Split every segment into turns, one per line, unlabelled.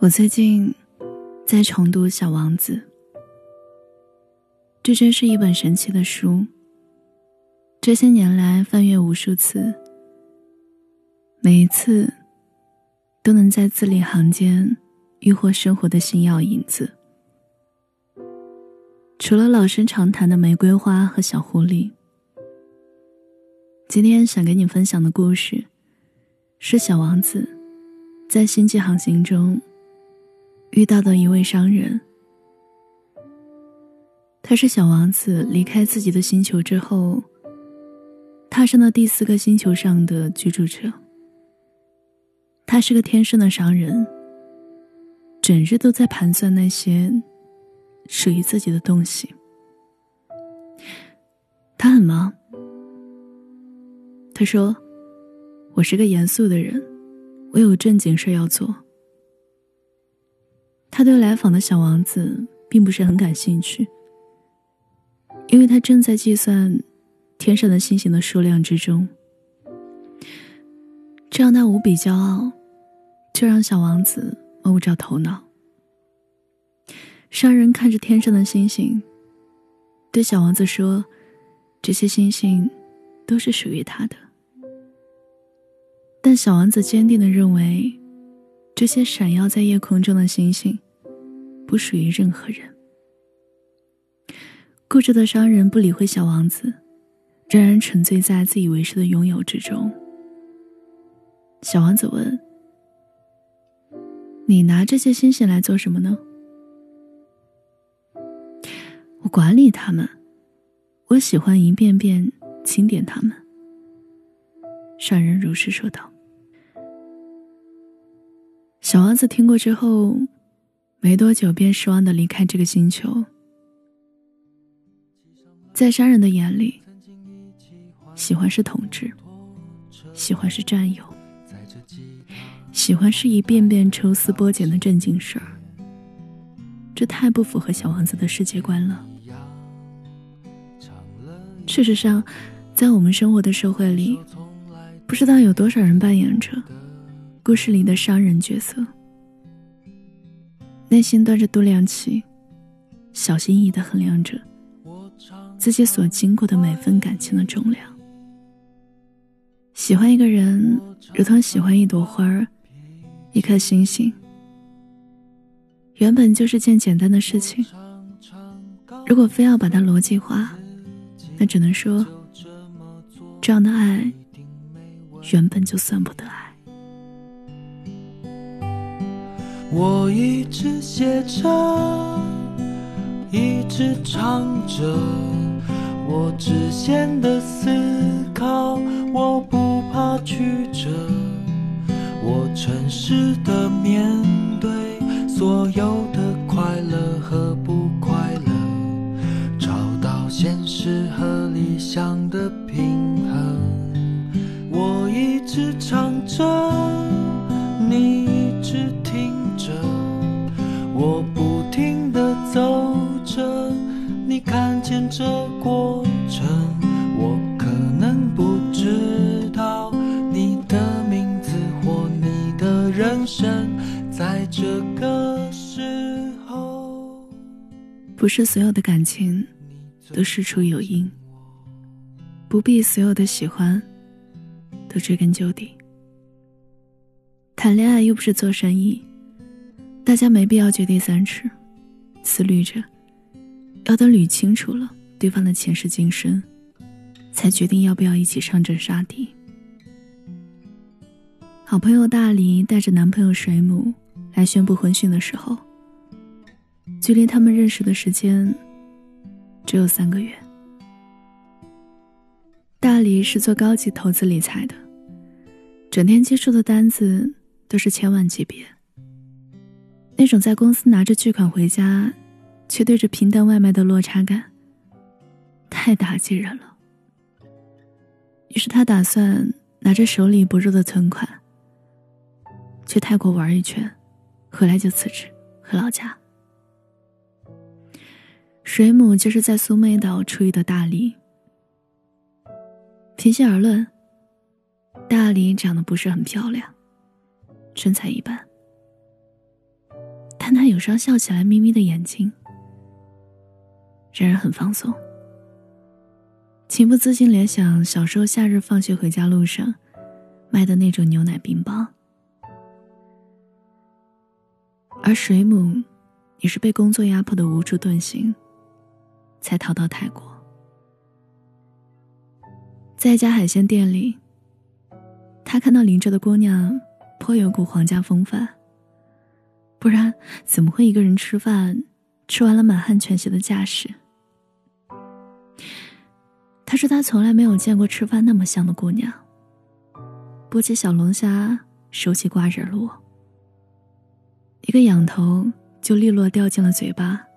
我最近在重读《小王子》，这真是一本神奇的书。这些年来翻阅无数次，每一次都能在字里行间遇获生活的星耀影子。除了老生常谈的玫瑰花和小狐狸，今天想给你分享的故事是小王子在星际航行中。遇到的一位商人，他是小王子离开自己的星球之后，踏上了第四个星球上的居住者。他是个天生的商人，整日都在盘算那些属于自己的东西。他很忙，他说：“我是个严肃的人，我有正经事要做。”他对来访的小王子并不是很感兴趣，因为他正在计算天上的星星的数量之中。这让他无比骄傲，就让小王子摸不着头脑。商人看着天上的星星，对小王子说：“这些星星都是属于他的。”但小王子坚定的认为，这些闪耀在夜空中的星星。不属于任何人。固执的商人不理会小王子，仍然沉醉在自以为是的拥有之中。小王子问：“你拿这些星星来做什么呢？”“我管理他们，我喜欢一遍遍清点他们。”商人如实说道。小王子听过之后。没多久，便失望的离开这个星球。在商人的眼里，喜欢是统治，喜欢是占有，喜欢是一遍遍抽丝剥茧的正经事儿。这太不符合小王子的世界观了。事实上，在我们生活的社会里，不知道有多少人扮演着故事里的商人角色。内心端着度量器，小心翼翼的衡量着自己所经过的每份感情的重量。喜欢一个人，如同喜欢一朵花儿，一颗星星，原本就是件简单的事情。如果非要把它逻辑化，那只能说，这样的爱原本就算不得爱。
我一直写着，一直唱着，我直线的思考，我不怕曲折，我诚实的面对所有的不
是所有的感情都事出有因，不必所有的喜欢都追根究底。谈恋爱又不是做生意。大家没必要掘地三尺，思虑着，要等捋清楚了对方的前世今生，才决定要不要一起上阵杀敌。好朋友大黎带着男朋友水母来宣布婚讯的时候，距离他们认识的时间只有三个月。大黎是做高级投资理财的，整天接触的单子都是千万级别。那种在公司拿着巨款回家，却对着平淡外卖的落差感，太打击人了。于是他打算拿着手里不肉的存款，去泰国玩一圈，回来就辞职回老家。水母就是在苏梅岛出狱的大理。平心而论，大理长得不是很漂亮，身材一般。但他有双笑起来眯眯的眼睛，让人很放松。情不自禁联想小时候夏日放学回家路上卖的那种牛奶冰棒，而水母也是被工作压迫的无处遁形，才逃到泰国。在一家海鲜店里，他看到邻着的姑娘颇有股皇家风范。不然怎么会一个人吃饭，吃完了满汉全席的架势？他说他从来没有见过吃饭那么香的姑娘。剥起小龙虾，手起瓜子落，一个仰头就利落掉进了嘴巴。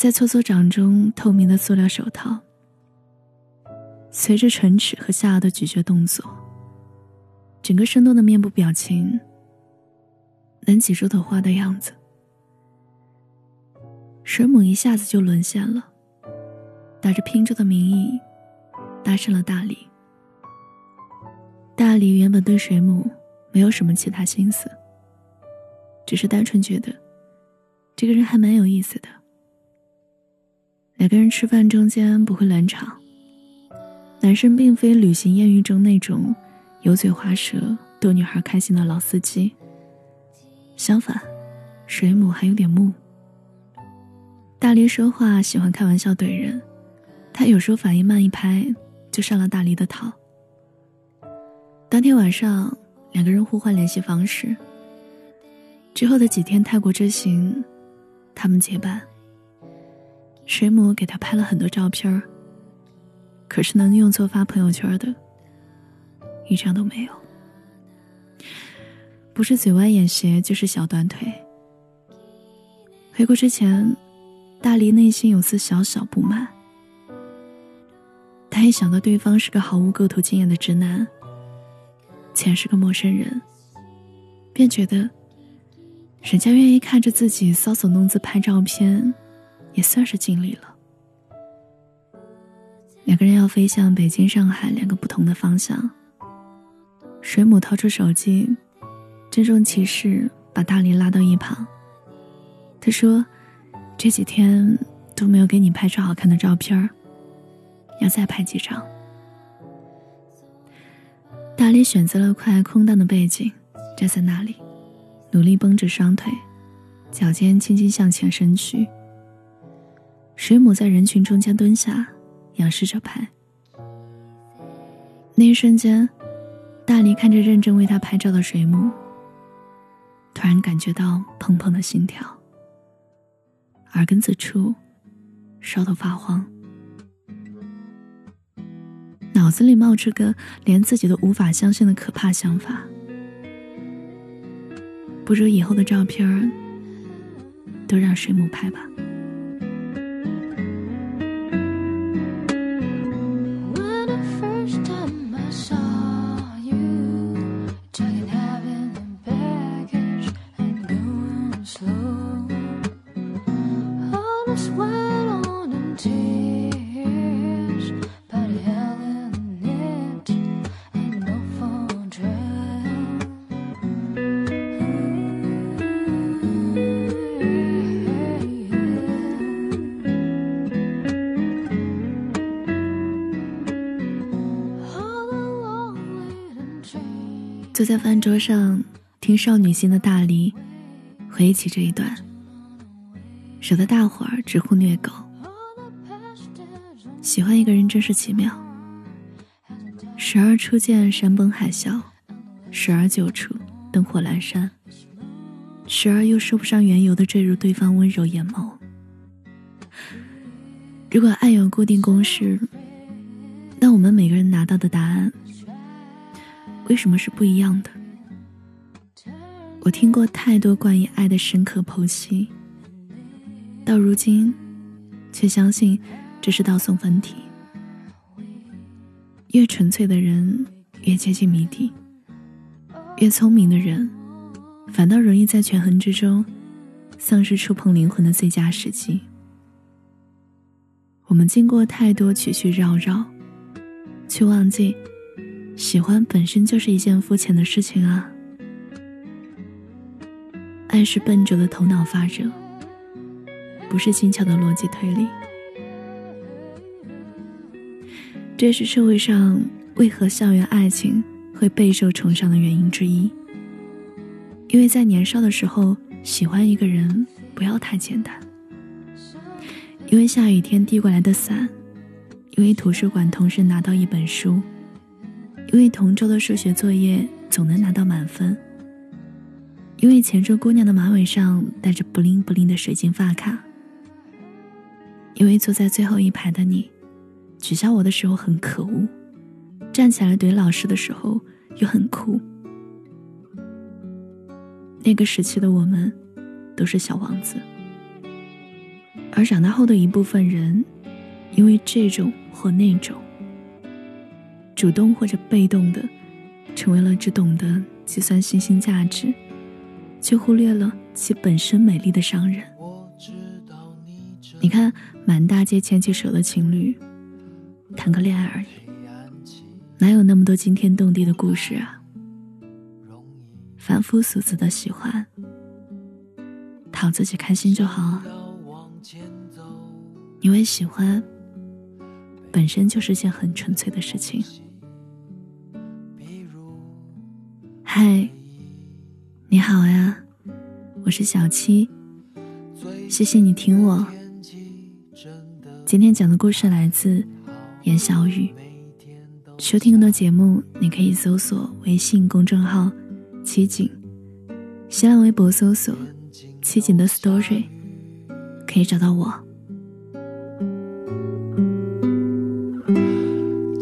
在搓搓掌中透明的塑料手套，随着唇齿和下颚的咀嚼动作，整个生动的面部表情。能挤出朵花的样子，水母一下子就沦陷了，打着拼桌的名义搭上了大理。大理原本对水母没有什么其他心思，只是单纯觉得这个人还蛮有意思的。两个人吃饭中间不会冷场，男生并非旅行艳遇中那种油嘴滑舌逗女孩开心的老司机。相反，水母还有点木。大力说话喜欢开玩笑怼人，他有时候反应慢一拍就上了大力的套。当天晚上，两个人互换联系方式。之后的几天泰国之行，他们结伴。水母给他拍了很多照片，可是能用作发朋友圈的，一张都没有。不是嘴歪眼斜，就是小短腿。回国之前，大黎内心有丝小小不满。他一想到对方是个毫无构图经验的直男，且是个陌生人，便觉得，人家愿意看着自己搔首弄姿拍照片，也算是尽力了。两个人要飞向北京、上海两个不同的方向。水母掏出手机。郑重其事把大力拉到一旁。他说：“这几天都没有给你拍出好看的照片要再拍几张。”大力选择了块空荡的背景，站在那里，努力绷着双腿，脚尖轻轻向前伸去。水母在人群中间蹲下，仰视着拍。那一瞬间，大林看着认真为他拍照的水母。突然感觉到砰砰的心跳，耳根子处烧得发慌，脑子里冒出个连自己都无法相信的可怕想法：不如以后的照片都让水母拍吧。坐在饭桌上听少女心的大黎回忆起这一段，惹得大伙儿直呼虐狗。喜欢一个人真是奇妙，时而初见山崩海啸，时而久处灯火阑珊，时而又说不上缘由的坠入对方温柔眼眸。如果爱有固定公式，那我们每个人拿到的答案。为什么是不一样的？我听过太多关于爱的深刻剖析，到如今，却相信这是道送分题。越纯粹的人越接近谜底，越聪明的人，反倒容易在权衡之中，丧失触碰灵魂的最佳时机。我们经过太多曲曲绕绕，却忘记。喜欢本身就是一件肤浅的事情啊。爱是笨拙的头脑发热，不是轻巧的逻辑推理。这是社会上为何校园爱情会备受崇尚的原因之一。因为在年少的时候，喜欢一个人不要太简单。因为下雨天递过来的伞，因为图书馆同时拿到一本书，因为同桌的数学作业总能拿到满分，因为前桌姑娘的马尾上戴着布灵布灵的水晶发卡，因为坐在最后一排的你，取笑我的时候很可恶，站起来怼老师的时候又很酷。那个时期的我们，都是小王子。而长大后的一部分人，因为这种或那种，主动或者被动的，成为了只懂得计算信息价值，却忽略了其本身美丽的商人。你看，满大街牵起手的情侣，谈个恋爱而已，哪有那么多惊天动地的故事啊？凡夫俗子的喜欢，讨自己开心就好啊。因为喜欢本身就是件很纯粹的事情。嗨，你好呀，我是小七，谢谢你听我。今天讲的故事来自严小雨。收听更多节目，你可以搜索微信公众号“七锦”，新浪微博搜索“七锦的 story”，可以找到我。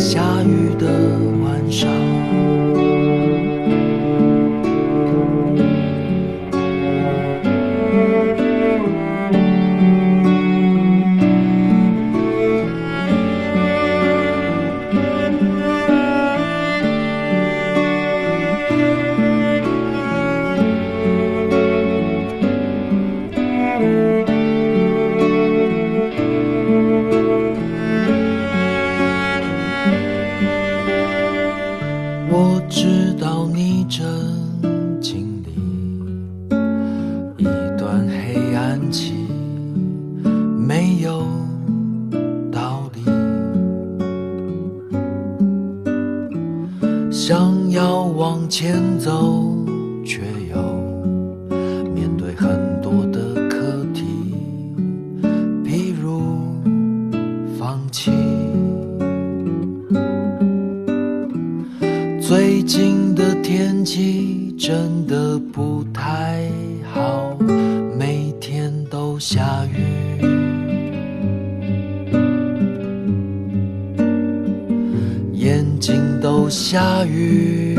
下雨的晚上。前走，却又面对很多的课题，比如放弃。最近的天气真的不太好，每天都下雨。眼睛都下雨，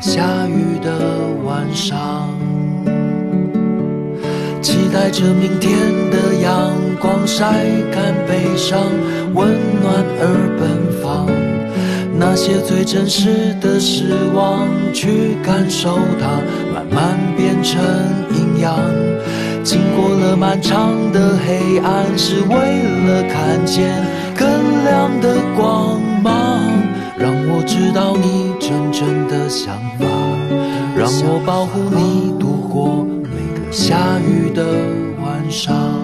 下雨的晚上。期待着明天的阳光晒干悲伤，温暖而奔放。那些最真实的失望，去感受它，慢慢变成营养。经过了漫长的黑暗，是为了看见更亮的光芒。让我知道你认真的想法，让我保护你度过每个下雨的晚上。